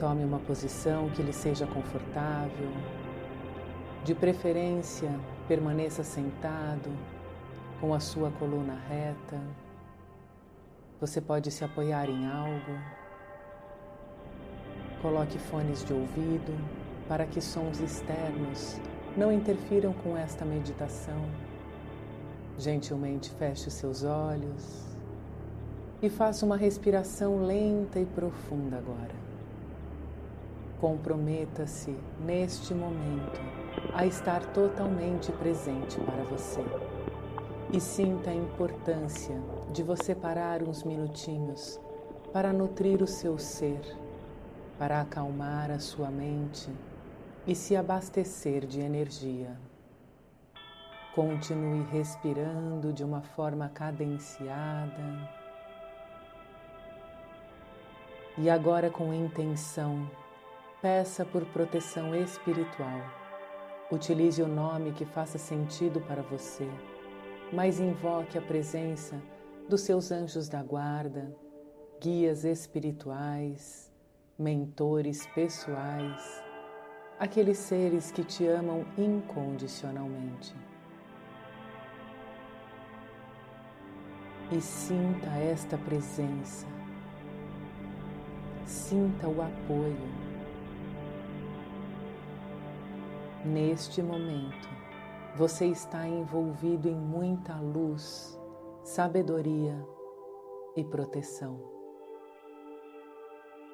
Tome uma posição que lhe seja confortável. De preferência, permaneça sentado, com a sua coluna reta. Você pode se apoiar em algo. Coloque fones de ouvido para que sons externos não interfiram com esta meditação. Gentilmente feche os seus olhos e faça uma respiração lenta e profunda agora. Comprometa-se neste momento a estar totalmente presente para você e sinta a importância de você parar uns minutinhos para nutrir o seu ser, para acalmar a sua mente e se abastecer de energia. Continue respirando de uma forma cadenciada. E agora, com intenção, peça por proteção espiritual. Utilize o nome que faça sentido para você, mas invoque a presença dos seus anjos da guarda, guias espirituais, mentores pessoais aqueles seres que te amam incondicionalmente. E sinta esta presença, sinta o apoio. Neste momento, você está envolvido em muita luz, sabedoria e proteção.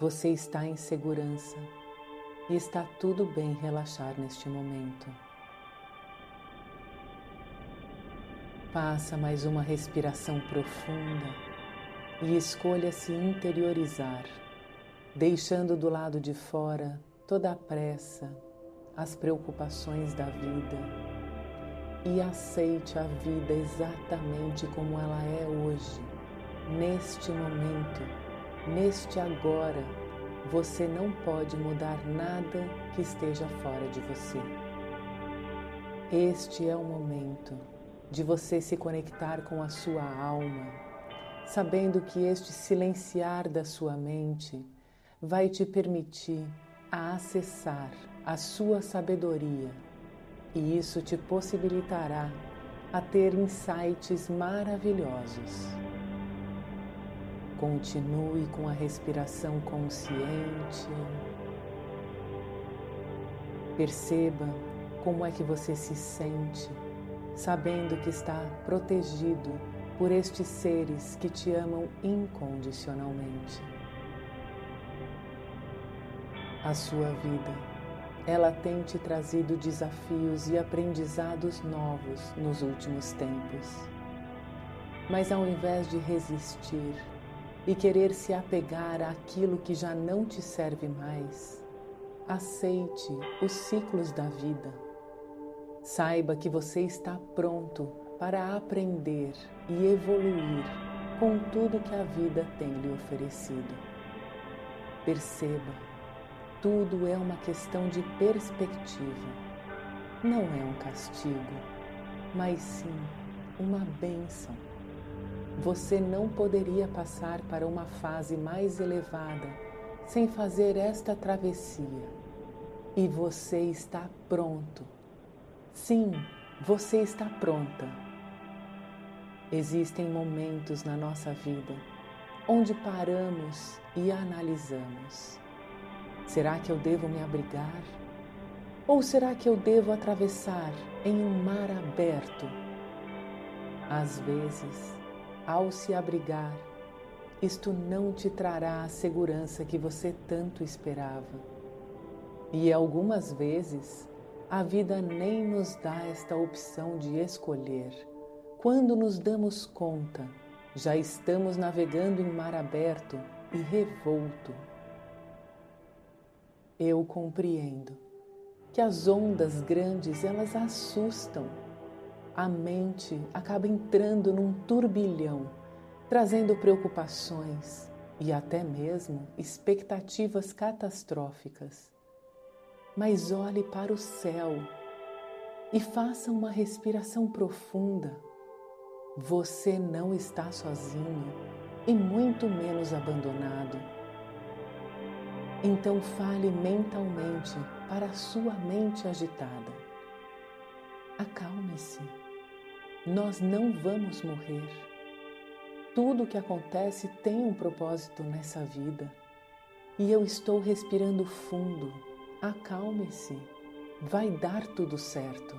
Você está em segurança e está tudo bem relaxar neste momento. Faça mais uma respiração profunda e escolha se interiorizar, deixando do lado de fora toda a pressa, as preocupações da vida e aceite a vida exatamente como ela é hoje, neste momento, neste agora você não pode mudar nada que esteja fora de você. Este é o momento de você se conectar com a sua alma, sabendo que este silenciar da sua mente vai te permitir a acessar a sua sabedoria e isso te possibilitará a ter insights maravilhosos. Continue com a respiração consciente. Perceba como é que você se sente, sabendo que está protegido por estes seres que te amam incondicionalmente. A sua vida, ela tem te trazido desafios e aprendizados novos nos últimos tempos. Mas ao invés de resistir, e querer se apegar àquilo que já não te serve mais, aceite os ciclos da vida. Saiba que você está pronto para aprender e evoluir com tudo que a vida tem lhe oferecido. Perceba, tudo é uma questão de perspectiva. Não é um castigo, mas sim uma bênção você não poderia passar para uma fase mais elevada sem fazer esta travessia. E você está pronto. Sim, você está pronta. Existem momentos na nossa vida onde paramos e analisamos. Será que eu devo me abrigar? Ou será que eu devo atravessar em um mar aberto? Às vezes, ao se abrigar, isto não te trará a segurança que você tanto esperava. E algumas vezes a vida nem nos dá esta opção de escolher. Quando nos damos conta, já estamos navegando em mar aberto e revolto. Eu compreendo que as ondas grandes elas assustam a mente acaba entrando num turbilhão, trazendo preocupações e até mesmo expectativas catastróficas. Mas olhe para o céu e faça uma respiração profunda. Você não está sozinho e muito menos abandonado. Então fale mentalmente para a sua mente agitada. Acalme-se. Nós não vamos morrer. Tudo o que acontece tem um propósito nessa vida. E eu estou respirando fundo. Acalme-se. Vai dar tudo certo.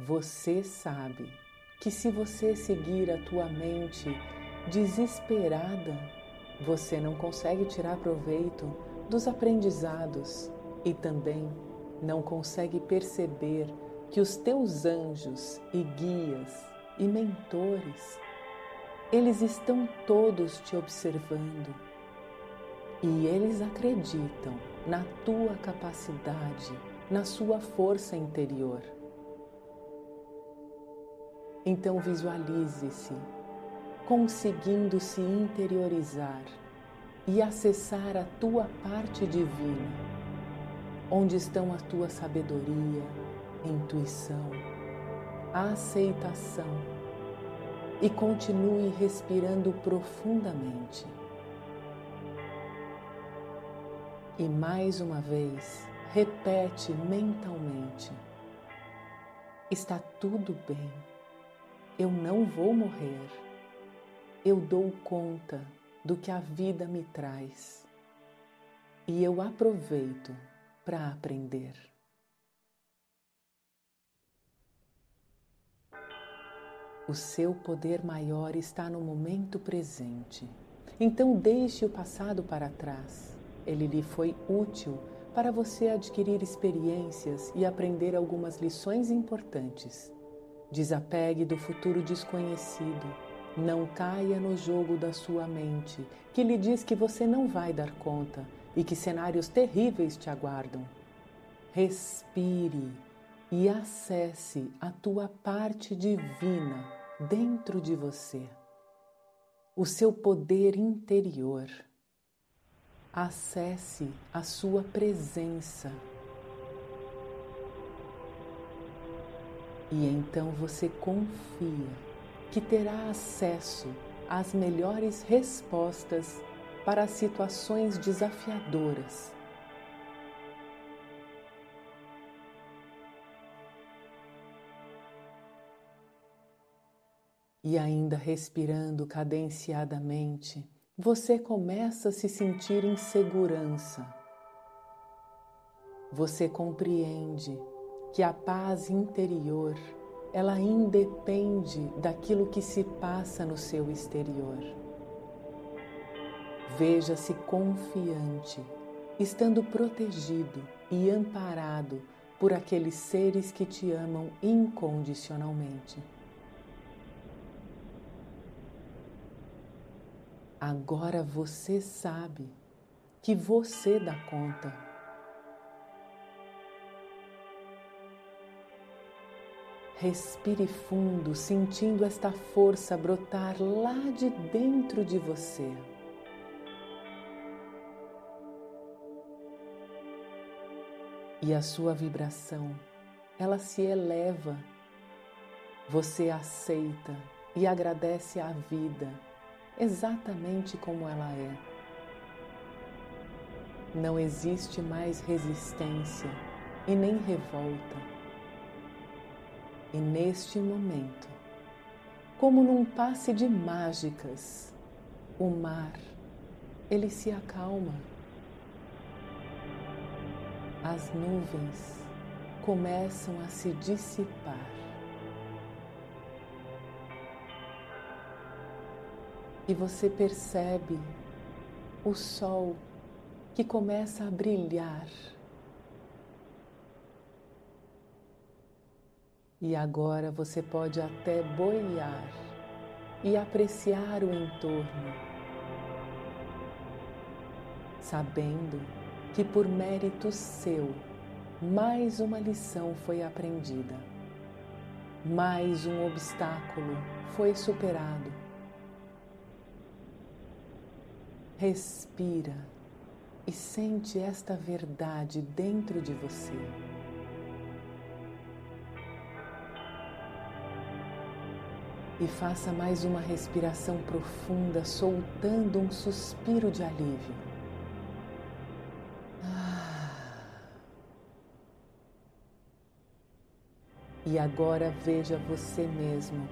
Você sabe que se você seguir a tua mente desesperada, você não consegue tirar proveito dos aprendizados e também não consegue perceber que os teus anjos e guias e mentores, eles estão todos te observando e eles acreditam na tua capacidade, na sua força interior. Então visualize-se conseguindo se interiorizar e acessar a tua parte divina, onde estão a tua sabedoria, intuição, aceitação e continue respirando profundamente. E mais uma vez, repete mentalmente: Está tudo bem, eu não vou morrer eu dou conta do que a vida me traz e eu aproveito para aprender. O seu poder maior está no momento presente. Então deixe o passado para trás. Ele lhe foi útil para você adquirir experiências e aprender algumas lições importantes. Desapegue do futuro desconhecido não caia no jogo da sua mente, que lhe diz que você não vai dar conta e que cenários terríveis te aguardam. Respire e acesse a tua parte divina dentro de você, o seu poder interior. Acesse a sua presença. E então você confia que terá acesso às melhores respostas para situações desafiadoras. E ainda respirando cadenciadamente, você começa a se sentir em segurança. Você compreende que a paz interior ela independe daquilo que se passa no seu exterior. Veja-se confiante, estando protegido e amparado por aqueles seres que te amam incondicionalmente. Agora você sabe que você dá conta Respire fundo, sentindo esta força brotar lá de dentro de você. E a sua vibração, ela se eleva. Você aceita e agradece a vida exatamente como ela é. Não existe mais resistência e nem revolta e neste momento, como num passe de mágicas, o mar, ele se acalma. As nuvens começam a se dissipar. E você percebe o sol que começa a brilhar E agora você pode até boiar e apreciar o entorno, sabendo que por mérito seu, mais uma lição foi aprendida, mais um obstáculo foi superado. Respira e sente esta verdade dentro de você. E faça mais uma respiração profunda, soltando um suspiro de alívio. E agora veja você mesmo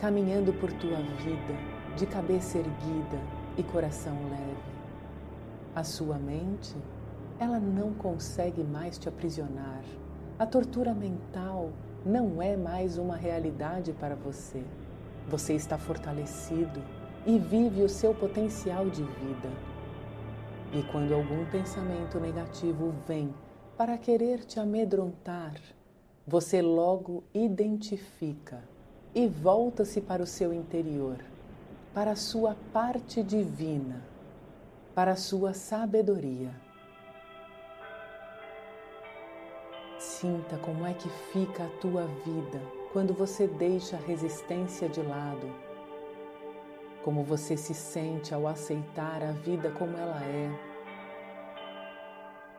caminhando por tua vida de cabeça erguida e coração leve. A sua mente, ela não consegue mais te aprisionar. A tortura mental não é mais uma realidade para você. Você está fortalecido e vive o seu potencial de vida. E quando algum pensamento negativo vem para querer te amedrontar, você logo identifica e volta-se para o seu interior, para a sua parte divina, para a sua sabedoria. Sinta como é que fica a tua vida quando você deixa a resistência de lado. Como você se sente ao aceitar a vida como ela é.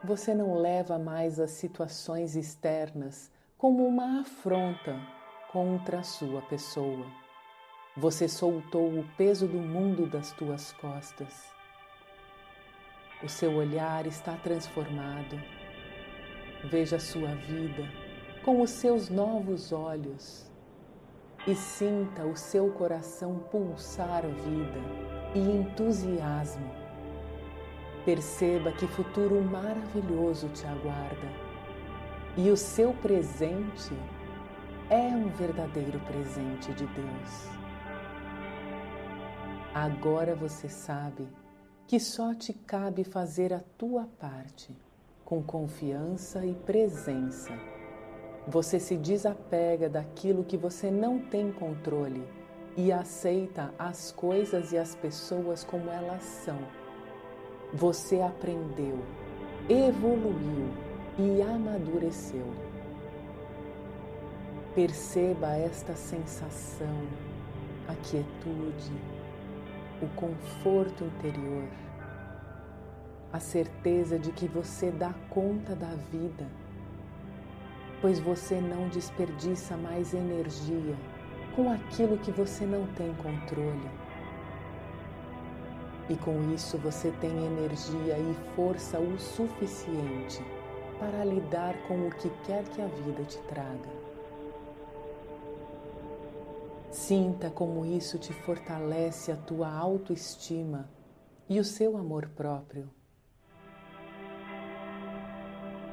Você não leva mais as situações externas como uma afronta contra a sua pessoa. Você soltou o peso do mundo das tuas costas. O seu olhar está transformado. Veja a sua vida com os seus novos olhos e sinta o seu coração pulsar vida e entusiasmo. Perceba que futuro maravilhoso te aguarda e o seu presente é um verdadeiro presente de Deus. Agora você sabe que só te cabe fazer a tua parte com confiança e presença. Você se desapega daquilo que você não tem controle e aceita as coisas e as pessoas como elas são. Você aprendeu, evoluiu e amadureceu. Perceba esta sensação, a quietude, o conforto interior, a certeza de que você dá conta da vida, pois você não desperdiça mais energia com aquilo que você não tem controle. E com isso você tem energia e força o suficiente para lidar com o que quer que a vida te traga. Sinta como isso te fortalece a tua autoestima e o seu amor próprio.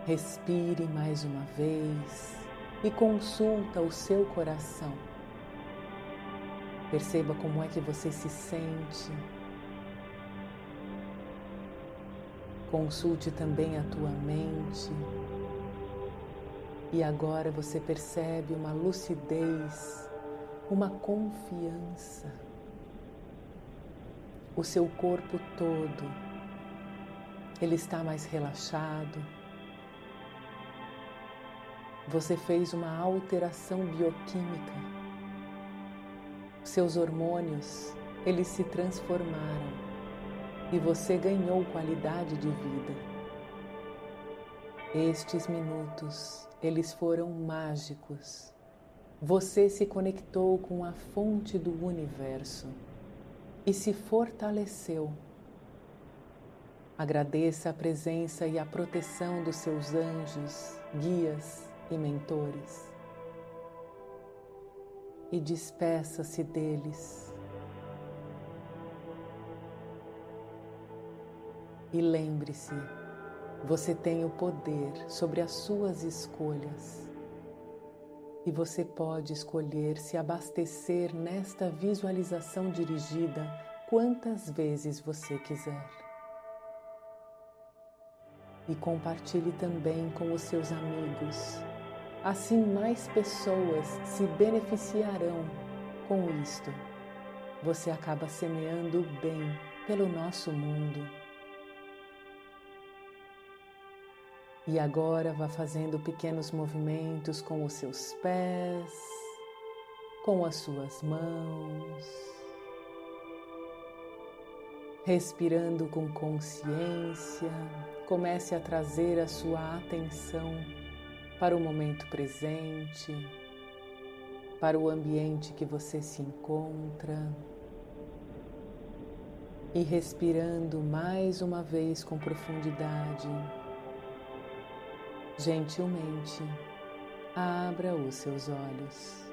Respire mais uma vez e consulta o seu coração. Perceba como é que você se sente Consulte também a tua mente. E agora você percebe uma lucidez, uma confiança. O seu corpo todo, ele está mais relaxado. Você fez uma alteração bioquímica. Seus hormônios, eles se transformaram e você ganhou qualidade de vida. Estes minutos, eles foram mágicos. Você se conectou com a fonte do universo e se fortaleceu. Agradeça a presença e a proteção dos seus anjos, guias e mentores. E despeça-se deles E lembre-se, você tem o poder sobre as suas escolhas. E você pode escolher se abastecer nesta visualização dirigida quantas vezes você quiser. E compartilhe também com os seus amigos. Assim, mais pessoas se beneficiarão com isto. Você acaba semeando o bem pelo nosso mundo. E agora vá fazendo pequenos movimentos com os seus pés, com as suas mãos, respirando com consciência. Comece a trazer a sua atenção para o momento presente, para o ambiente que você se encontra e respirando mais uma vez com profundidade. Gentilmente, abra os seus olhos.